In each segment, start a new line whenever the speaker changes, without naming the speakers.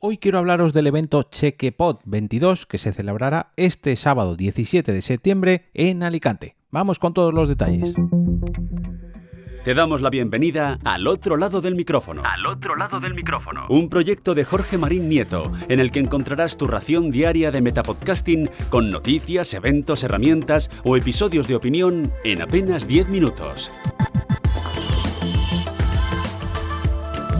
Hoy quiero hablaros del evento Chequepot 22 que se celebrará este sábado 17 de septiembre en Alicante. Vamos con todos los detalles.
Te damos la bienvenida al otro lado del micrófono.
Al otro lado del micrófono.
Un proyecto de Jorge Marín Nieto, en el que encontrarás tu ración diaria de metapodcasting con noticias, eventos, herramientas o episodios de opinión en apenas 10 minutos.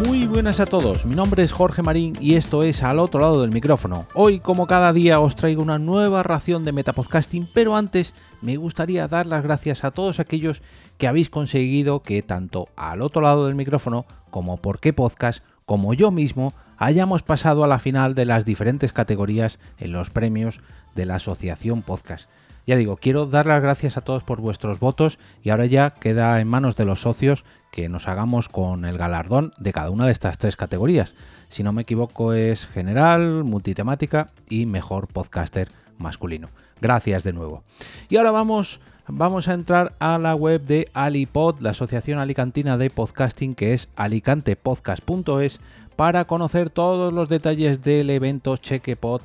Muy buenas a todos, mi nombre es Jorge Marín y esto es Al otro lado del micrófono. Hoy, como cada día, os traigo una nueva ración de Metapodcasting, pero antes me gustaría dar las gracias a todos aquellos que habéis conseguido que tanto al otro lado del micrófono, como por qué podcast, como yo mismo, hayamos pasado a la final de las diferentes categorías en los premios de la Asociación Podcast. Ya digo, quiero dar las gracias a todos por vuestros votos y ahora ya queda en manos de los socios que nos hagamos con el galardón de cada una de estas tres categorías. Si no me equivoco es general, multitemática y mejor podcaster masculino. Gracias de nuevo. Y ahora vamos, vamos a entrar a la web de Alipod, la Asociación Alicantina de Podcasting, que es alicantepodcast.es, para conocer todos los detalles del evento Chequepod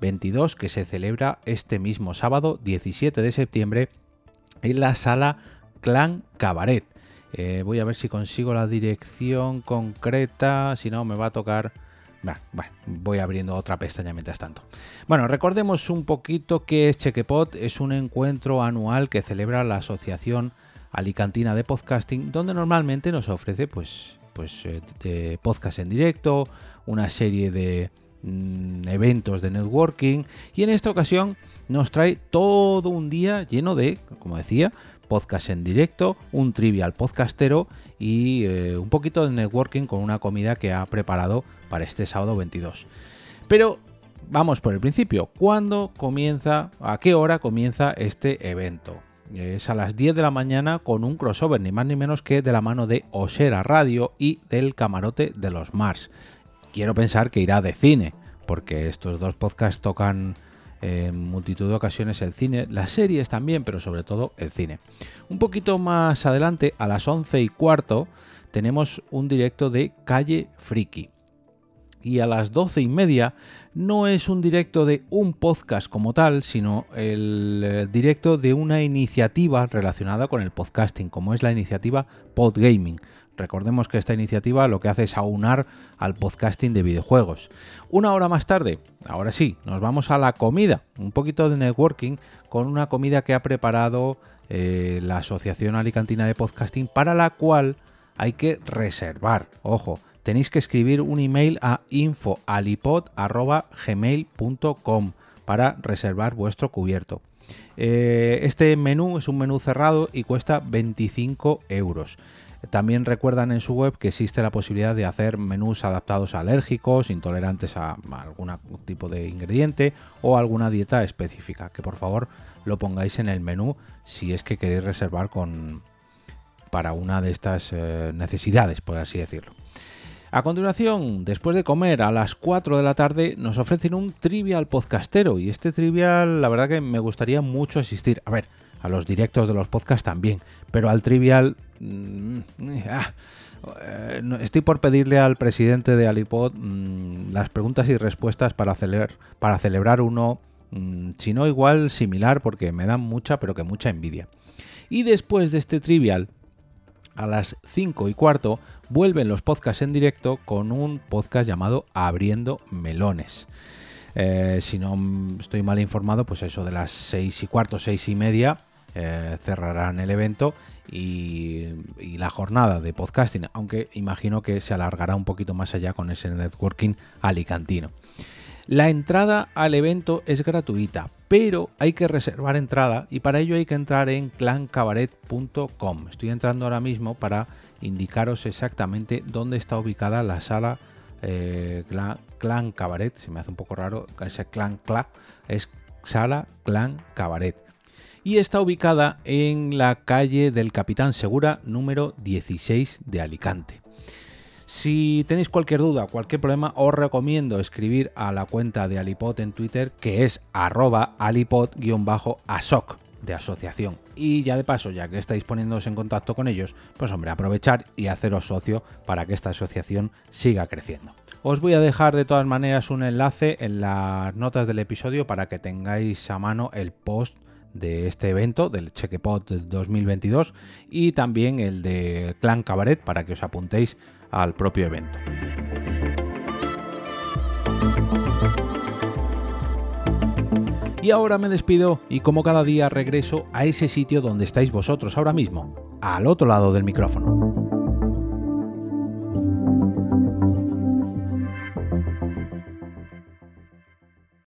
22 que se celebra este mismo sábado 17 de septiembre en la sala Clan Cabaret. Eh, voy a ver si consigo la dirección concreta, si no me va a tocar... Bueno, voy abriendo otra pestaña mientras tanto. Bueno, recordemos un poquito que Chequepot es un encuentro anual que celebra la Asociación Alicantina de Podcasting, donde normalmente nos ofrece pues, pues eh, podcast en directo, una serie de, Mm, eventos de networking y en esta ocasión nos trae todo un día lleno de, como decía, podcast en directo, un trivial podcastero y eh, un poquito de networking con una comida que ha preparado para este sábado 22. Pero vamos por el principio. ¿Cuándo comienza, a qué hora comienza este evento? Es a las 10 de la mañana con un crossover, ni más ni menos que de la mano de Osera Radio y del camarote de los Mars quiero pensar que irá de cine, porque estos dos podcasts tocan en multitud de ocasiones el cine, las series también, pero sobre todo el cine. Un poquito más adelante, a las 11 y cuarto, tenemos un directo de Calle Friki. Y a las 12 y media no es un directo de un podcast como tal, sino el eh, directo de una iniciativa relacionada con el podcasting, como es la iniciativa Podgaming. Recordemos que esta iniciativa lo que hace es aunar al podcasting de videojuegos. Una hora más tarde, ahora sí, nos vamos a la comida, un poquito de networking con una comida que ha preparado eh, la Asociación Alicantina de Podcasting para la cual hay que reservar. Ojo, tenéis que escribir un email a infoalipod.gmail.com para reservar vuestro cubierto. Eh, este menú es un menú cerrado y cuesta 25 euros. También recuerdan en su web que existe la posibilidad de hacer menús adaptados a alérgicos, intolerantes a algún tipo de ingrediente o alguna dieta específica. Que por favor lo pongáis en el menú si es que queréis reservar con para una de estas eh, necesidades, por así decirlo. A continuación, después de comer a las 4 de la tarde, nos ofrecen un trivial podcastero y este trivial, la verdad que me gustaría mucho asistir. A ver, a los directos de los podcasts también, pero al trivial... Mm, ah, eh, estoy por pedirle al presidente de Alipod mm, las preguntas y respuestas para, para celebrar uno, mm, si no igual, similar, porque me dan mucha, pero que mucha envidia. Y después de este trivial, a las 5 y cuarto, vuelven los podcasts en directo con un podcast llamado Abriendo Melones. Eh, si no estoy mal informado, pues eso de las 6 y cuarto, 6 y media, eh, cerrarán el evento y, la jornada de podcasting, aunque imagino que se alargará un poquito más allá con ese networking alicantino. La entrada al evento es gratuita, pero hay que reservar entrada y para ello hay que entrar en clancabaret.com. Estoy entrando ahora mismo para indicaros exactamente dónde está ubicada la sala eh, clan, Cabaret. Se me hace un poco raro ese clan cla, es sala Clan Cabaret y está ubicada en la calle del Capitán Segura número 16 de Alicante. Si tenéis cualquier duda, cualquier problema, os recomiendo escribir a la cuenta de Alipod en Twitter, que es arroba alipod-asoc de asociación. Y ya de paso, ya que estáis poniéndoos en contacto con ellos, pues hombre, aprovechar y haceros socio para que esta asociación siga creciendo. Os voy a dejar de todas maneras un enlace en las notas del episodio para que tengáis a mano el post de este evento, del Chequepot 2022, y también el de Clan Cabaret para que os apuntéis al propio evento. Y ahora me despido y como cada día regreso a ese sitio donde estáis vosotros ahora mismo, al otro lado del micrófono.